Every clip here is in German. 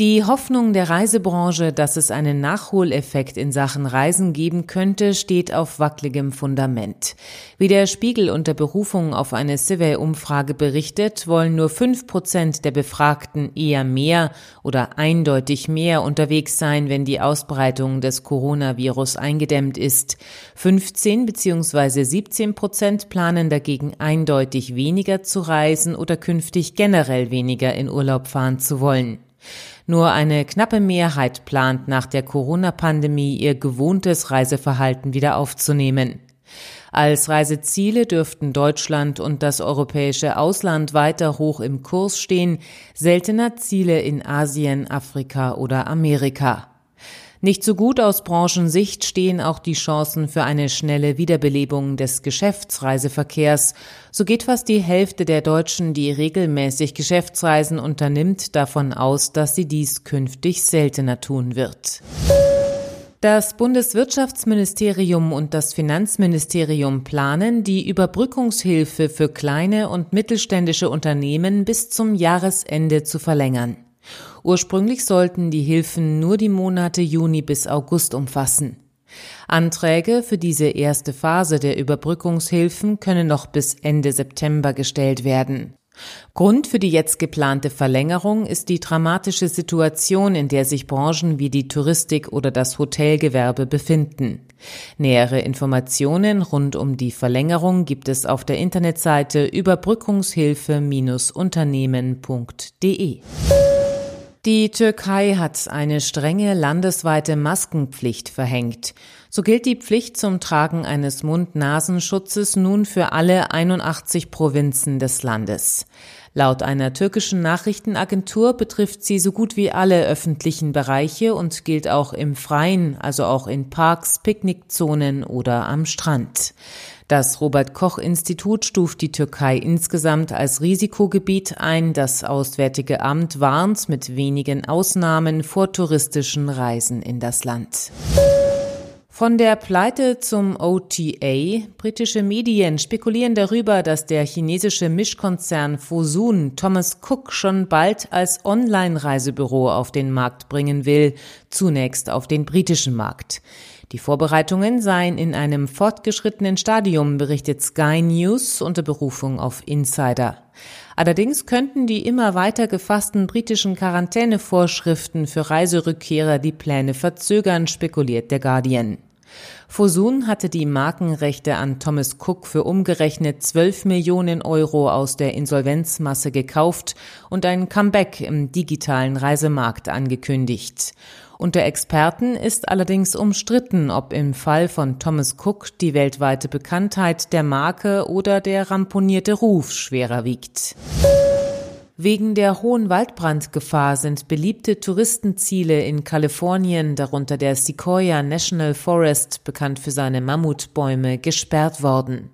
Die Hoffnung der Reisebranche, dass es einen Nachholeffekt in Sachen Reisen geben könnte, steht auf wackeligem Fundament. Wie der Spiegel unter Berufung auf eine Civey-Umfrage berichtet, wollen nur fünf Prozent der Befragten eher mehr oder eindeutig mehr unterwegs sein, wenn die Ausbreitung des Coronavirus eingedämmt ist. 15 bzw. 17 Prozent planen dagegen eindeutig weniger zu reisen oder künftig generell weniger in Urlaub fahren zu wollen. Nur eine knappe Mehrheit plant nach der Corona-Pandemie ihr gewohntes Reiseverhalten wieder aufzunehmen. Als Reiseziele dürften Deutschland und das europäische Ausland weiter hoch im Kurs stehen, seltener Ziele in Asien, Afrika oder Amerika. Nicht so gut aus Branchensicht stehen auch die Chancen für eine schnelle Wiederbelebung des Geschäftsreiseverkehrs. So geht fast die Hälfte der Deutschen, die regelmäßig Geschäftsreisen unternimmt, davon aus, dass sie dies künftig seltener tun wird. Das Bundeswirtschaftsministerium und das Finanzministerium planen, die Überbrückungshilfe für kleine und mittelständische Unternehmen bis zum Jahresende zu verlängern. Ursprünglich sollten die Hilfen nur die Monate Juni bis August umfassen. Anträge für diese erste Phase der Überbrückungshilfen können noch bis Ende September gestellt werden. Grund für die jetzt geplante Verlängerung ist die dramatische Situation, in der sich Branchen wie die Touristik oder das Hotelgewerbe befinden. Nähere Informationen rund um die Verlängerung gibt es auf der Internetseite überbrückungshilfe-unternehmen.de. Die Türkei hat eine strenge landesweite Maskenpflicht verhängt. So gilt die Pflicht zum Tragen eines Mund-Nasenschutzes nun für alle 81 Provinzen des Landes. Laut einer türkischen Nachrichtenagentur betrifft sie so gut wie alle öffentlichen Bereiche und gilt auch im Freien, also auch in Parks, Picknickzonen oder am Strand. Das Robert Koch Institut stuft die Türkei insgesamt als Risikogebiet ein. Das Auswärtige Amt warnt mit wenigen Ausnahmen vor touristischen Reisen in das Land. Von der Pleite zum OTA. Britische Medien spekulieren darüber, dass der chinesische Mischkonzern Fosun Thomas Cook schon bald als Online-Reisebüro auf den Markt bringen will, zunächst auf den britischen Markt. Die Vorbereitungen seien in einem fortgeschrittenen Stadium, berichtet Sky News unter Berufung auf Insider. Allerdings könnten die immer weiter gefassten britischen Quarantänevorschriften für Reiserückkehrer die Pläne verzögern, spekuliert der Guardian. Fosun hatte die Markenrechte an Thomas Cook für umgerechnet 12 Millionen Euro aus der Insolvenzmasse gekauft und ein Comeback im digitalen Reisemarkt angekündigt. Unter Experten ist allerdings umstritten, ob im Fall von Thomas Cook die weltweite Bekanntheit der Marke oder der ramponierte Ruf schwerer wiegt. Wegen der hohen Waldbrandgefahr sind beliebte Touristenziele in Kalifornien, darunter der Sequoia National Forest, bekannt für seine Mammutbäume, gesperrt worden.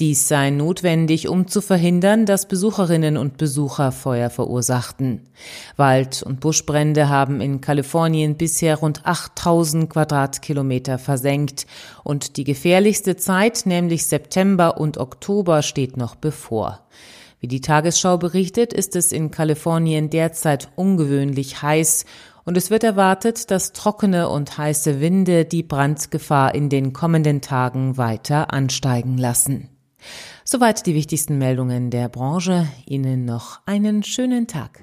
Dies sei notwendig, um zu verhindern, dass Besucherinnen und Besucher Feuer verursachten. Wald- und Buschbrände haben in Kalifornien bisher rund 8000 Quadratkilometer versenkt und die gefährlichste Zeit, nämlich September und Oktober, steht noch bevor. Wie die Tagesschau berichtet, ist es in Kalifornien derzeit ungewöhnlich heiß und es wird erwartet, dass trockene und heiße Winde die Brandgefahr in den kommenden Tagen weiter ansteigen lassen. Soweit die wichtigsten Meldungen der Branche. Ihnen noch einen schönen Tag.